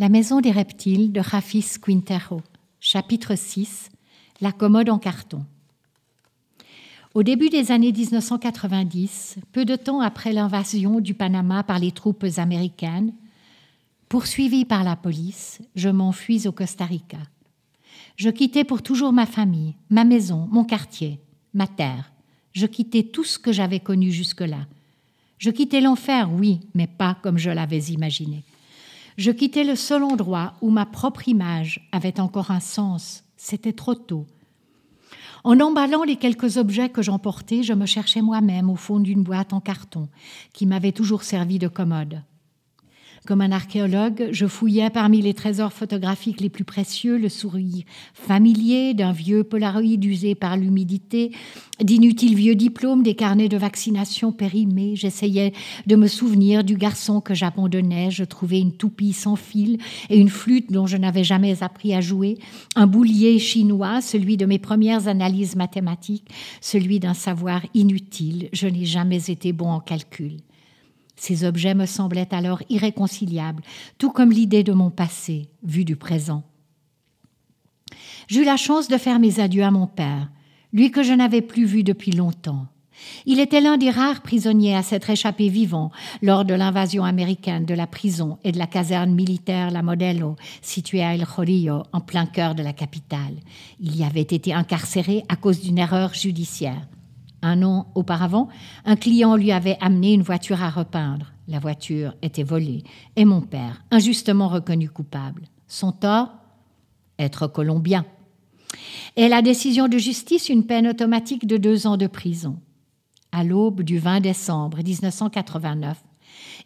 La maison des reptiles de Rafis Quintero, chapitre 6 La commode en carton. Au début des années 1990, peu de temps après l'invasion du Panama par les troupes américaines, poursuivi par la police, je m'enfuis au Costa Rica. Je quittais pour toujours ma famille, ma maison, mon quartier, ma terre. Je quittais tout ce que j'avais connu jusque-là. Je quittais l'enfer, oui, mais pas comme je l'avais imaginé. Je quittais le seul endroit où ma propre image avait encore un sens. C'était trop tôt. En emballant les quelques objets que j'emportais, je me cherchais moi-même au fond d'une boîte en carton qui m'avait toujours servi de commode. Comme un archéologue, je fouillais parmi les trésors photographiques les plus précieux le sourire familier d'un vieux polaroïde usé par l'humidité, d'inutiles vieux diplômes, des carnets de vaccination périmés. J'essayais de me souvenir du garçon que j'abandonnais. Je trouvais une toupie sans fil et une flûte dont je n'avais jamais appris à jouer, un boulier chinois, celui de mes premières analyses mathématiques, celui d'un savoir inutile. Je n'ai jamais été bon en calcul. Ces objets me semblaient alors irréconciliables, tout comme l'idée de mon passé, vu du présent. J'eus la chance de faire mes adieux à mon père, lui que je n'avais plus vu depuis longtemps. Il était l'un des rares prisonniers à s'être échappé vivant lors de l'invasion américaine de la prison et de la caserne militaire La Modelo, située à El Jorillo, en plein cœur de la capitale. Il y avait été incarcéré à cause d'une erreur judiciaire. Un an auparavant, un client lui avait amené une voiture à repeindre. La voiture était volée et mon père, injustement reconnu coupable. Son tort Être colombien. Et la décision de justice, une peine automatique de deux ans de prison. À l'aube du 20 décembre 1989,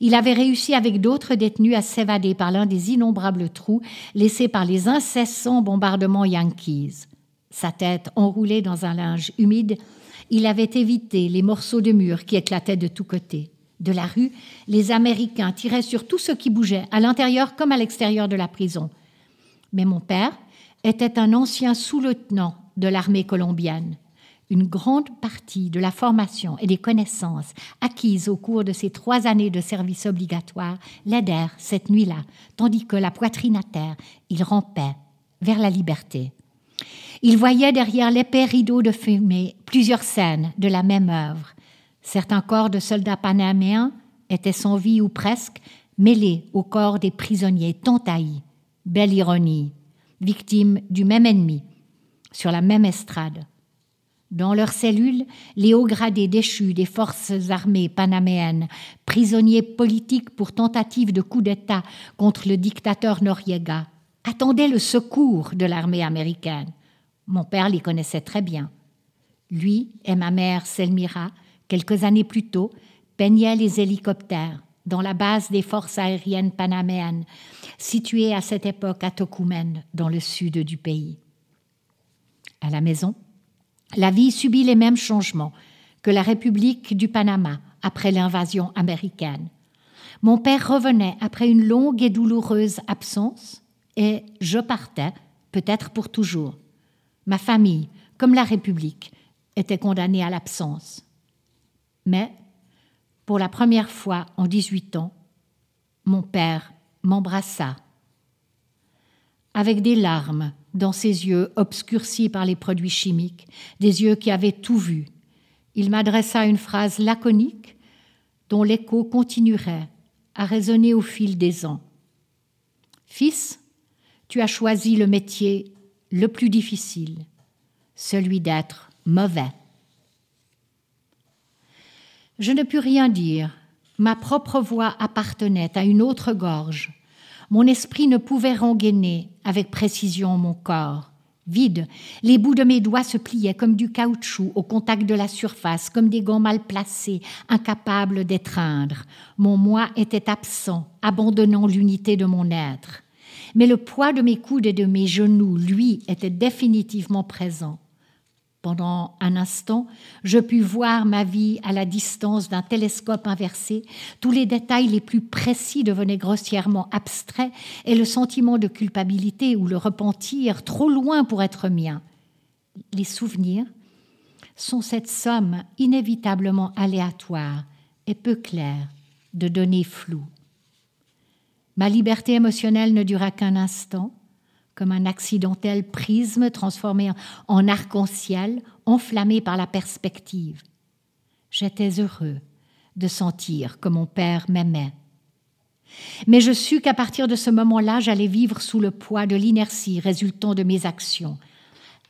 il avait réussi avec d'autres détenus à s'évader par l'un des innombrables trous laissés par les incessants bombardements yankees. Sa tête enroulée dans un linge humide il avait évité les morceaux de mur qui éclataient de tous côtés. De la rue, les Américains tiraient sur tout ce qui bougeait, à l'intérieur comme à l'extérieur de la prison. Mais mon père était un ancien sous-lieutenant de l'armée colombienne. Une grande partie de la formation et des connaissances acquises au cours de ces trois années de service obligatoire l'aidèrent cette nuit-là, tandis que la poitrine à terre, il rampait vers la liberté. Il voyait derrière l'épais rideau de fumée plusieurs scènes de la même œuvre. Certains corps de soldats panaméens étaient sans vie ou presque, mêlés au corps des prisonniers tant haïs. Belle ironie, victimes du même ennemi, sur la même estrade. Dans leurs cellules, les hauts gradés déchus des forces armées panaméennes, prisonniers politiques pour tentative de coup d'État contre le dictateur Noriega, attendaient le secours de l'armée américaine. Mon père les connaissait très bien. Lui et ma mère Selmira, quelques années plus tôt, peignaient les hélicoptères dans la base des forces aériennes panaméennes, située à cette époque à Tocumen, dans le sud du pays. À la maison, la vie subit les mêmes changements que la République du Panama après l'invasion américaine. Mon père revenait après une longue et douloureuse absence et je partais, peut-être pour toujours. Ma famille, comme la République, était condamnée à l'absence. Mais, pour la première fois en 18 ans, mon père m'embrassa. Avec des larmes dans ses yeux obscurcis par les produits chimiques, des yeux qui avaient tout vu, il m'adressa une phrase laconique dont l'écho continuerait à résonner au fil des ans. Fils, tu as choisi le métier le plus difficile, celui d'être mauvais. Je ne pus rien dire. Ma propre voix appartenait à une autre gorge. Mon esprit ne pouvait rengainer avec précision mon corps. Vide, les bouts de mes doigts se pliaient comme du caoutchouc au contact de la surface, comme des gants mal placés, incapables d'étreindre. Mon moi était absent, abandonnant l'unité de mon être mais le poids de mes coudes et de mes genoux, lui, était définitivement présent. Pendant un instant, je pus voir ma vie à la distance d'un télescope inversé. Tous les détails les plus précis devenaient grossièrement abstraits et le sentiment de culpabilité ou le repentir trop loin pour être mien. Les souvenirs sont cette somme inévitablement aléatoire et peu claire de données floues. Ma liberté émotionnelle ne dura qu'un instant, comme un accidentel prisme transformé en arc-en-ciel, enflammé par la perspective. J'étais heureux de sentir que mon père m'aimait. Mais je sus qu'à partir de ce moment-là, j'allais vivre sous le poids de l'inertie résultant de mes actions,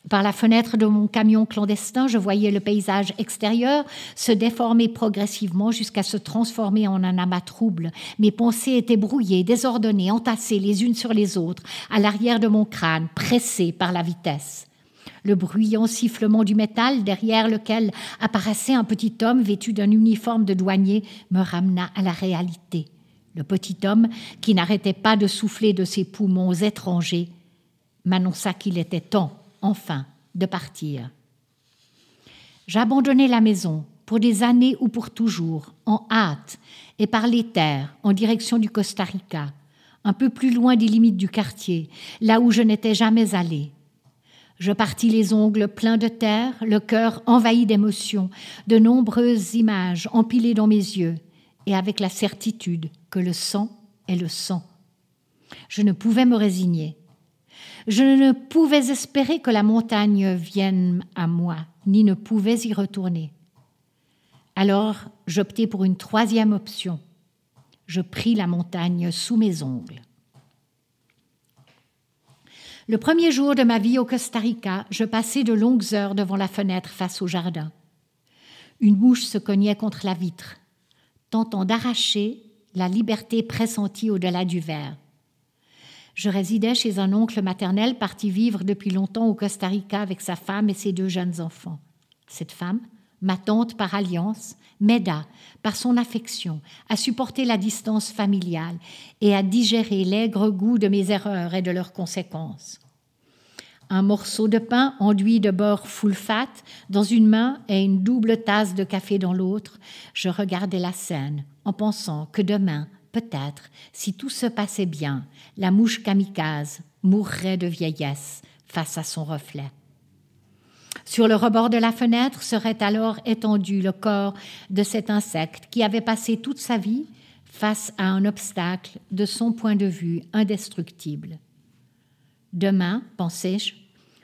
par la fenêtre de mon camion clandestin, je voyais le paysage extérieur se déformer progressivement jusqu'à se transformer en un amas trouble. Mes pensées étaient brouillées, désordonnées, entassées les unes sur les autres, à l'arrière de mon crâne, pressées par la vitesse. Le bruyant sifflement du métal derrière lequel apparaissait un petit homme vêtu d'un uniforme de douanier me ramena à la réalité. Le petit homme, qui n'arrêtait pas de souffler de ses poumons étrangers, m'annonça qu'il était temps enfin de partir. J'abandonnai la maison pour des années ou pour toujours, en hâte, et par les terres, en direction du Costa Rica, un peu plus loin des limites du quartier, là où je n'étais jamais allé. Je partis les ongles pleins de terre, le cœur envahi d'émotions, de nombreuses images empilées dans mes yeux, et avec la certitude que le sang est le sang. Je ne pouvais me résigner. Je ne pouvais espérer que la montagne vienne à moi, ni ne pouvais y retourner. Alors j'optai pour une troisième option. Je pris la montagne sous mes ongles. Le premier jour de ma vie au Costa Rica, je passai de longues heures devant la fenêtre face au jardin. Une mouche se cognait contre la vitre, tentant d'arracher la liberté pressentie au-delà du verre. Je résidais chez un oncle maternel parti vivre depuis longtemps au Costa Rica avec sa femme et ses deux jeunes enfants. Cette femme, ma tante par alliance, m'aida, par son affection, à supporter la distance familiale et à digérer l'aigre goût de mes erreurs et de leurs conséquences. Un morceau de pain enduit de beurre full fat dans une main et une double tasse de café dans l'autre, je regardais la scène en pensant que demain, Peut-être, si tout se passait bien, la mouche kamikaze mourrait de vieillesse face à son reflet. Sur le rebord de la fenêtre serait alors étendu le corps de cet insecte qui avait passé toute sa vie face à un obstacle de son point de vue indestructible. Demain, pensais-je,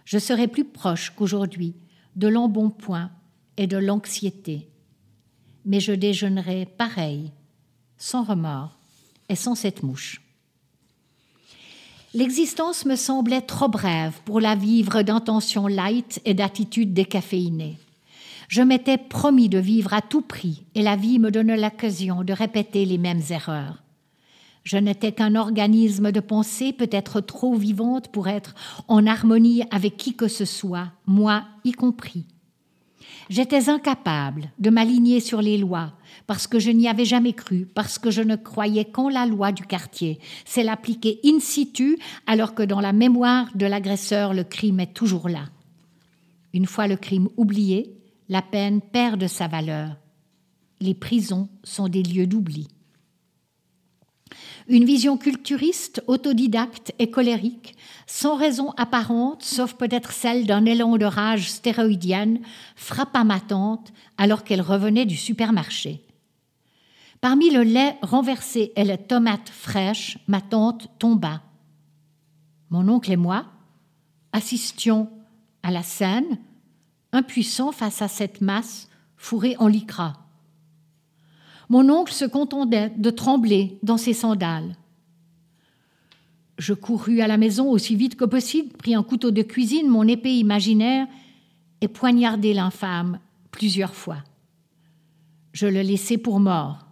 je serai plus proche qu'aujourd'hui de l'embonpoint et de l'anxiété, mais je déjeunerai pareil, sans remords, et sans cette mouche. L'existence me semblait trop brève pour la vivre d'intentions light et d'attitudes décaféinées. Je m'étais promis de vivre à tout prix et la vie me donnait l'occasion de répéter les mêmes erreurs. Je n'étais qu'un organisme de pensée peut-être trop vivante pour être en harmonie avec qui que ce soit, moi y compris. J'étais incapable de m'aligner sur les lois, parce que je n'y avais jamais cru, parce que je ne croyais qu'en la loi du quartier, c'est l'appliquer in situ, alors que dans la mémoire de l'agresseur, le crime est toujours là. Une fois le crime oublié, la peine perd de sa valeur. Les prisons sont des lieux d'oubli. Une vision culturiste, autodidacte et colérique, sans raison apparente, sauf peut-être celle d'un élan de rage stéroïdienne, frappa ma tante alors qu'elle revenait du supermarché. Parmi le lait renversé et les tomates fraîches, ma tante tomba. Mon oncle et moi assistions à la scène, impuissants face à cette masse fourrée en lycra. Mon oncle se contentait de trembler dans ses sandales. Je courus à la maison aussi vite que possible, pris un couteau de cuisine, mon épée imaginaire, et poignardai l'infâme plusieurs fois. Je le laissai pour mort.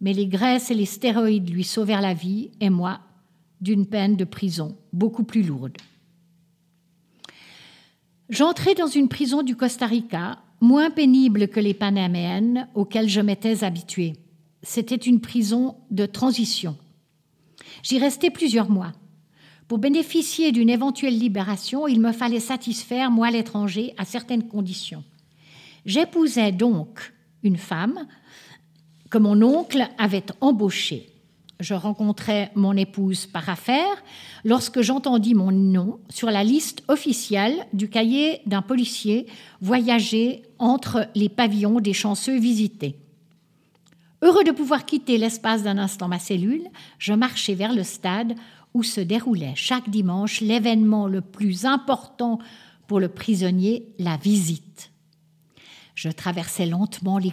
Mais les graisses et les stéroïdes lui sauvèrent la vie, et moi, d'une peine de prison beaucoup plus lourde. J'entrai dans une prison du Costa Rica moins pénible que les panaméennes auxquelles je m'étais habituée. C'était une prison de transition. J'y restais plusieurs mois. Pour bénéficier d'une éventuelle libération, il me fallait satisfaire, moi l'étranger, à certaines conditions. J'épousais donc une femme que mon oncle avait embauchée. Je rencontrais mon épouse par affaire lorsque j'entendis mon nom sur la liste officielle du cahier d'un policier voyager entre les pavillons des chanceux visités. Heureux de pouvoir quitter l'espace d'un instant ma cellule, je marchai vers le stade où se déroulait chaque dimanche l'événement le plus important pour le prisonnier, la visite. Je traversais lentement les,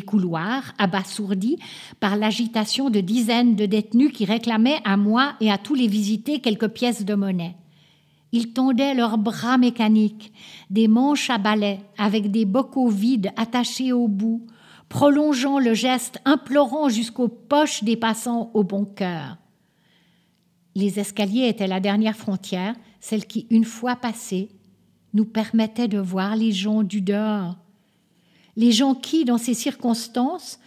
couloirs, abasourdi par l'agitation de dizaines de détenus qui réclamaient à moi et à tous les visités quelques pièces de monnaie. Ils tendaient leurs bras mécaniques, des manches à balai avec des bocaux vides attachés au bout, prolongeant le geste implorant jusqu'aux poches des passants au bon cœur. Les escaliers étaient la dernière frontière, celle qui, une fois passée, nous permettait de voir les gens du dehors. Les gens qui, dans ces circonstances,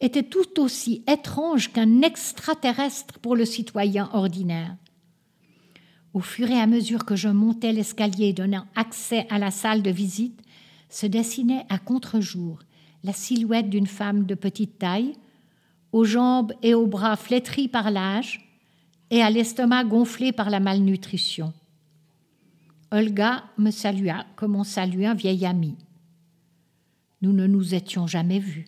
étaient tout aussi étranges qu'un extraterrestre pour le citoyen ordinaire. Au fur et à mesure que je montais l'escalier donnant accès à la salle de visite, se dessinait à contre-jour la silhouette d'une femme de petite taille, aux jambes et aux bras flétris par l'âge et à l'estomac gonflé par la malnutrition. Olga me salua comme on salue un vieil ami. Nous ne nous étions jamais vus.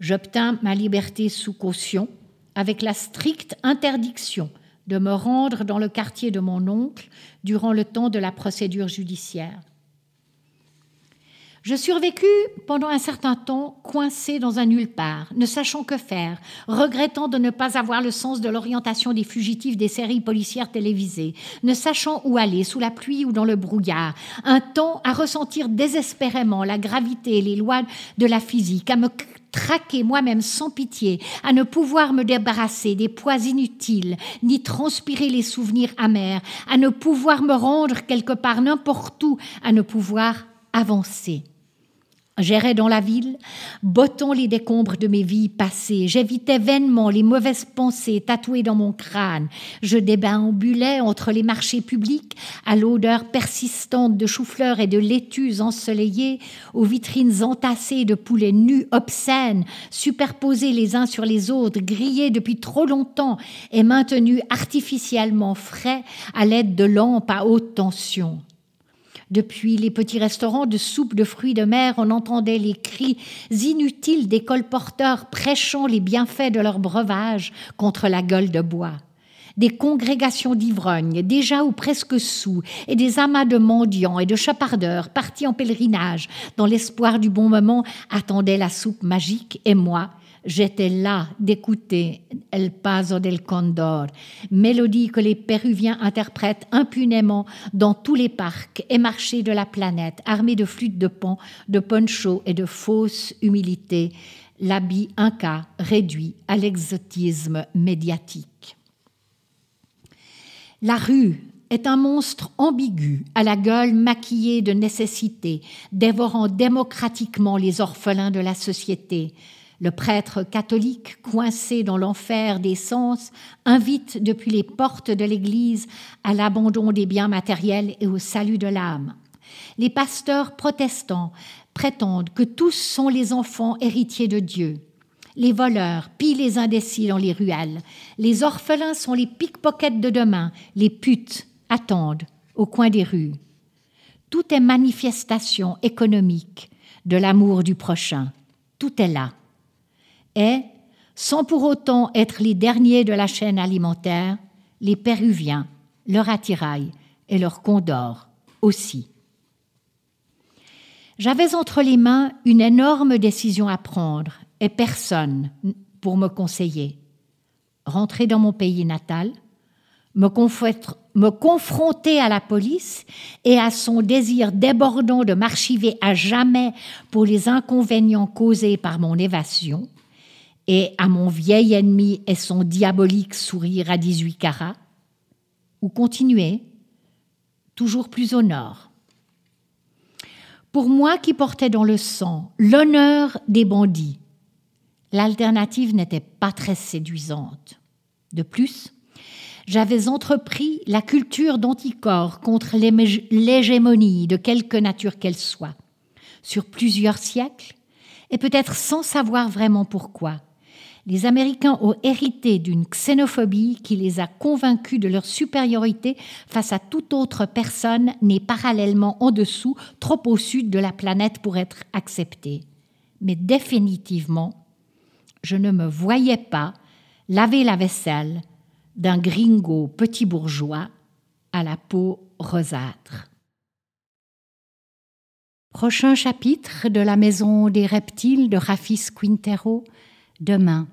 J'obtins ma liberté sous caution avec la stricte interdiction de me rendre dans le quartier de mon oncle durant le temps de la procédure judiciaire. Je survécus pendant un certain temps coincé dans un nulle part, ne sachant que faire, regrettant de ne pas avoir le sens de l'orientation des fugitifs des séries policières télévisées, ne sachant où aller, sous la pluie ou dans le brouillard, un temps à ressentir désespérément la gravité et les lois de la physique, à me traquer moi-même sans pitié, à ne pouvoir me débarrasser des poids inutiles, ni transpirer les souvenirs amers, à ne pouvoir me rendre quelque part n'importe où, à ne pouvoir avancer. J'errais dans la ville, bottant les décombres de mes vies passées. J'évitais vainement les mauvaises pensées tatouées dans mon crâne. Je déambulais entre les marchés publics, à l'odeur persistante de chou-fleurs et de laitues ensoleillées, aux vitrines entassées de poulets nus obscènes, superposés les uns sur les autres, grillés depuis trop longtemps et maintenus artificiellement frais à l'aide de lampes à haute tension. Depuis les petits restaurants de soupe de fruits de mer, on entendait les cris inutiles des colporteurs prêchant les bienfaits de leur breuvage contre la gueule de bois. Des congrégations d'ivrognes, déjà ou presque sous, et des amas de mendiants et de chapardeurs partis en pèlerinage, dans l'espoir du bon moment, attendaient la soupe magique, et moi, J'étais là d'écouter El Paso del Condor, mélodie que les Péruviens interprètent impunément dans tous les parcs et marchés de la planète, armés de flûtes de pan, de poncho et de fausse humilité, l'habit inca réduit à l'exotisme médiatique. La rue est un monstre ambigu, à la gueule maquillée de nécessité, dévorant démocratiquement les orphelins de la société, le prêtre catholique, coincé dans l'enfer des sens, invite depuis les portes de l'Église à l'abandon des biens matériels et au salut de l'âme. Les pasteurs protestants prétendent que tous sont les enfants héritiers de Dieu. Les voleurs pillent les indécis dans les ruelles. Les orphelins sont les pickpockets de demain. Les putes attendent au coin des rues. Tout est manifestation économique de l'amour du prochain. Tout est là et, sans pour autant être les derniers de la chaîne alimentaire, les Péruviens, leur attirail et leur condor aussi. J'avais entre les mains une énorme décision à prendre et personne pour me conseiller. Rentrer dans mon pays natal, me, me confronter à la police et à son désir débordant de m'archiver à jamais pour les inconvénients causés par mon évasion, et à mon vieil ennemi et son diabolique sourire à 18 carats, ou continuer toujours plus au nord. Pour moi qui portais dans le sang l'honneur des bandits, l'alternative n'était pas très séduisante. De plus, j'avais entrepris la culture d'anticorps contre l'hégémonie de quelque nature qu'elle soit, sur plusieurs siècles, et peut-être sans savoir vraiment pourquoi les Américains ont hérité d'une xénophobie qui les a convaincus de leur supériorité face à toute autre personne née parallèlement en dessous, trop au sud de la planète pour être acceptée. Mais définitivement, je ne me voyais pas laver la vaisselle d'un gringo petit bourgeois à la peau rosâtre. Prochain chapitre de La Maison des Reptiles de Rafis Quintero, demain.